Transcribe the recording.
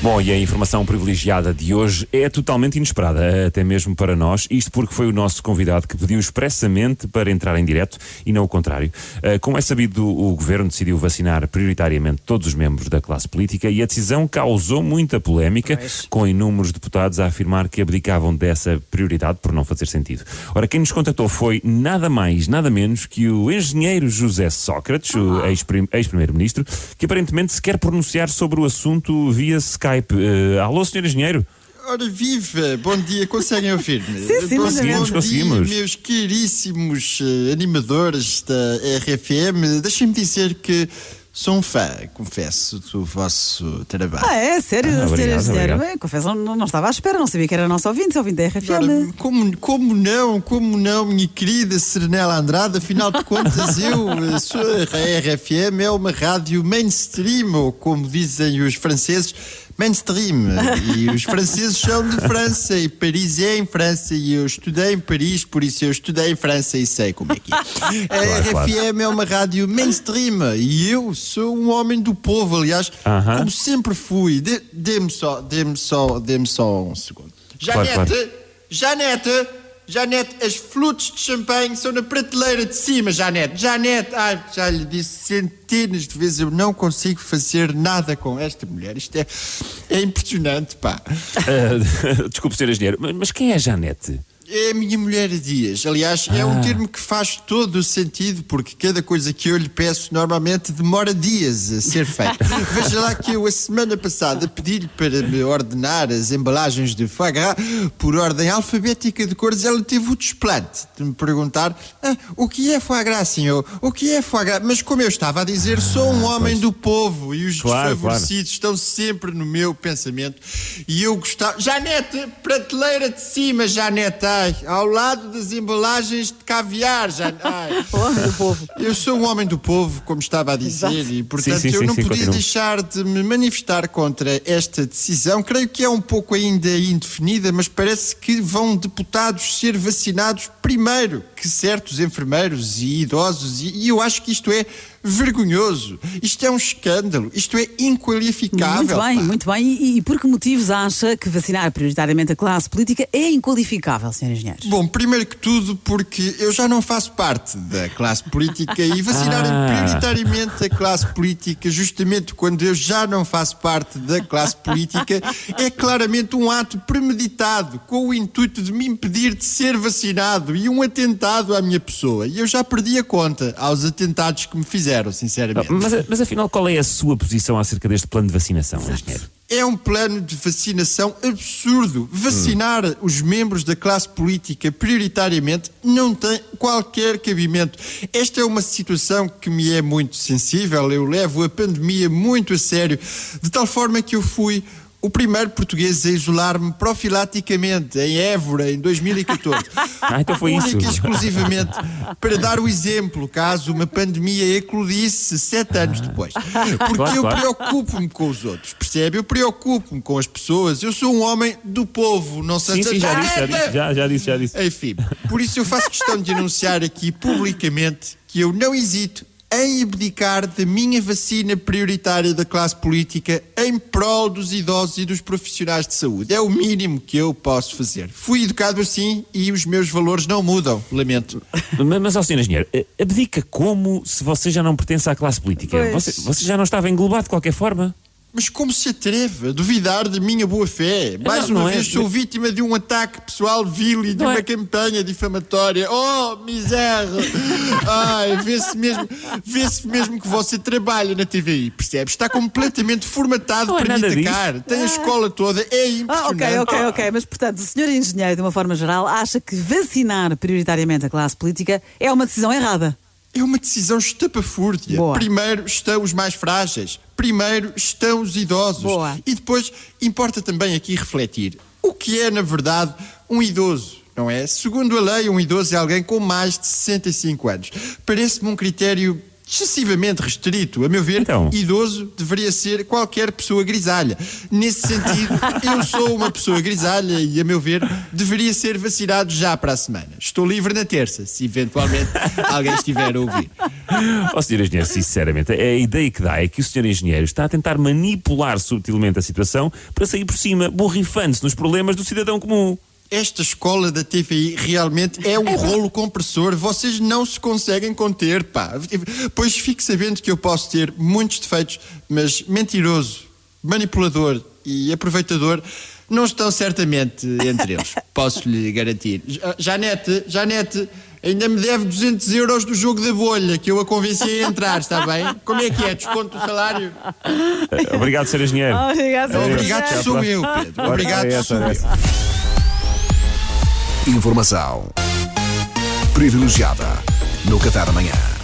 Bom, e a informação privilegiada de hoje é totalmente inesperada, até mesmo para nós. Isto porque foi o nosso convidado que pediu expressamente para entrar em direto e não o contrário. Uh, como é sabido, o governo decidiu vacinar prioritariamente todos os membros da classe política e a decisão causou muita polémica, Pois. com inúmeros deputados a afirmar que abdicavam dessa prioridade por não fazer sentido. Ora, quem nos contactou foi nada mais, nada menos que o engenheiro José Sócrates, o ex-prim- ex-primeiro-ministro, que aparentemente se quer pronunciar sobre o assunto via Skype. Uh, alô, senhor engenheiro? Ora viva, bom dia, conseguem ouvir-me? Sim, sim, bom, conseguimos, bom conseguimos. dia, meus caríssimos eh, animadores da RFM. Deixem-me dizer que sou um fã, confesso, do vosso trabalho. Ah, é? Sério, Ah, senhor obrigado, confesso, não, não estava à espera, não sabia que era nosso ouvinte, ouvinte da Ora, RFM. como, como não, como não, minha querida Serenela Andrade, afinal de contas eu sou a RFM, é uma rádio mainstream, ou como dizem os franceses, mainstream. E os franceses são de França, e Paris é em França, e eu estudei em Paris, por isso eu estudei em França e sei como é que é. A Claro, claro. RFM é uma rádio mainstream, e eu sou um homem do povo, aliás, Aham. como sempre fui. Dê- Dê-me só, dê-me só, dê-me só um segundo. Claro, Janete, claro. Janete, Janete, as flutes de champanhe são na prateleira de cima, Janete. Janete, ai, já lhe disse centenas de vezes, eu não consigo fazer nada com esta mulher. Isto é, é impressionante, pá. Uh, desculpe, senhor engenheiro, mas- quem é Janete? É a minha mulher Dias. Aliás, é um termo que faz todo o sentido, porque cada coisa que eu lhe peço normalmente demora dias a ser feita. Veja lá que eu, a semana passada, pedi-lhe para me ordenar as embalagens de foie gras por ordem alfabética de cores. Ela teve o desplante de me perguntar "Ah, o que é foie gras, senhor? O que é foie gras? Mas como eu estava a dizer, sou um homem do povo e os Claro, desfavorecidos estão sempre no meu pensamento. E eu gostava. Janete, prateleira de cima, Janete, ai, ao lado das embalagens de caviar, Janete. Ai. Homem do povo. Eu sou um homem do povo, como estava a dizer, Exato. e portanto Sim, sim, eu não sim, podia continua. deixar de me manifestar contra esta decisão. Creio que é um pouco ainda indefinida, mas parece que vão deputados ser vacinados primeiro que certos enfermeiros e idosos, e, e eu acho que isto é vergonhoso. Isto é um escândalo. Isto é inqualificável. Muito bem, pá. muito bem. E, e por que motivos acha que vacinar prioritariamente a classe política é inqualificável, senhor engenheiro? Bom, primeiro que tudo, porque eu já não faço parte da classe política e vacinarem Ah. prioritariamente a classe política, justamente quando eu já não faço parte da classe política, é claramente um ato premeditado, com o intuito de me impedir de ser vacinado e um atentado à minha pessoa. E eu já perdi a conta aos atentados que me fizeram, sinceramente. Mas, mas afinal, qual é a sua posição acerca deste plano de vacinação, engenheiro? É um plano de vacinação absurdo. Vacinar os membros da classe política prioritariamente não tem qualquer cabimento. Esta é uma situação que me é muito sensível. Eu levo a pandemia muito a sério, de tal forma que eu fui o primeiro português a isolar-me profilaticamente em Évora em 2014. Ah, então foi isso. Única e exclusivamente para dar o exemplo, caso uma pandemia eclodisse sete anos depois. Porque Claro, eu claro. preocupo-me com os outros, percebe? Eu preocupo-me com as pessoas. Eu sou um homem do povo, não sei sim, já disse, já disse, já, já disse, já disse. Enfim, por isso eu faço questão de anunciar aqui publicamente que eu não hesito em abdicar da minha vacina prioritária da classe política em prol dos idosos e dos profissionais de saúde. É o mínimo que eu posso fazer. Fui educado assim e os meus valores não mudam, lamento. Mas, mas ó, senhor engenheiro, eh, abdica como se você já não pertence à classe política? Você, você já não estava englobado de qualquer forma? Mas como se atreve a duvidar de minha boa fé? Mais Não, uma não é- vez sou vítima de um ataque pessoal vil e de Não uma é- campanha difamatória. Oh, miséria! Ai, vê-se mesmo, vê-se mesmo que você trabalha na TVI, percebe? Está completamente formatado Não é para me nada disso. atacar. Tem a escola toda, é Ah, impressionante. ok, ok, ok. Mas, portanto, o senhor engenheiro, de uma forma geral, acha que vacinar prioritariamente a classe política é uma decisão errada. É uma decisão estapafúrdia. Boa. Primeiro estão os mais frágeis, primeiro estão os idosos. Boa. E depois importa também aqui refletir o que é, na verdade, um idoso. Não é? Segundo a lei, um idoso é alguém com mais de 65 anos. Parece-me um critério excessivamente restrito. A meu ver, Então. idoso deveria ser qualquer pessoa grisalha. Nesse sentido, eu sou uma pessoa grisalha e, a meu ver, deveria ser vacinado já para a semana. Estou livre na terça, se eventualmente alguém estiver a ouvir. Ó Sr. Engenheiro, sinceramente, a ideia que dá é que o Sr. Engenheiro está a tentar manipular subtilmente a situação para sair por cima, borrifando-se nos problemas do cidadão comum. Esta escola da TVI realmente é um rolo compressor. Vocês não se conseguem conter, pá. Pois fique sabendo que eu posso ter muitos defeitos, mas mentiroso, manipulador e aproveitador não estão certamente entre eles. Posso lhe garantir. Ja- Janete, Janete, ainda me deve 200 euros do jogo da bolha que eu a convenci a entrar, está bem? Como é que é? Desconto o salário? Obrigado, Sr. Engenheiro. Obrigado. Obrigado, sou eu, Pedro. Obrigado, Ora, sou eu. Informação privilegiada no Café da Manhã.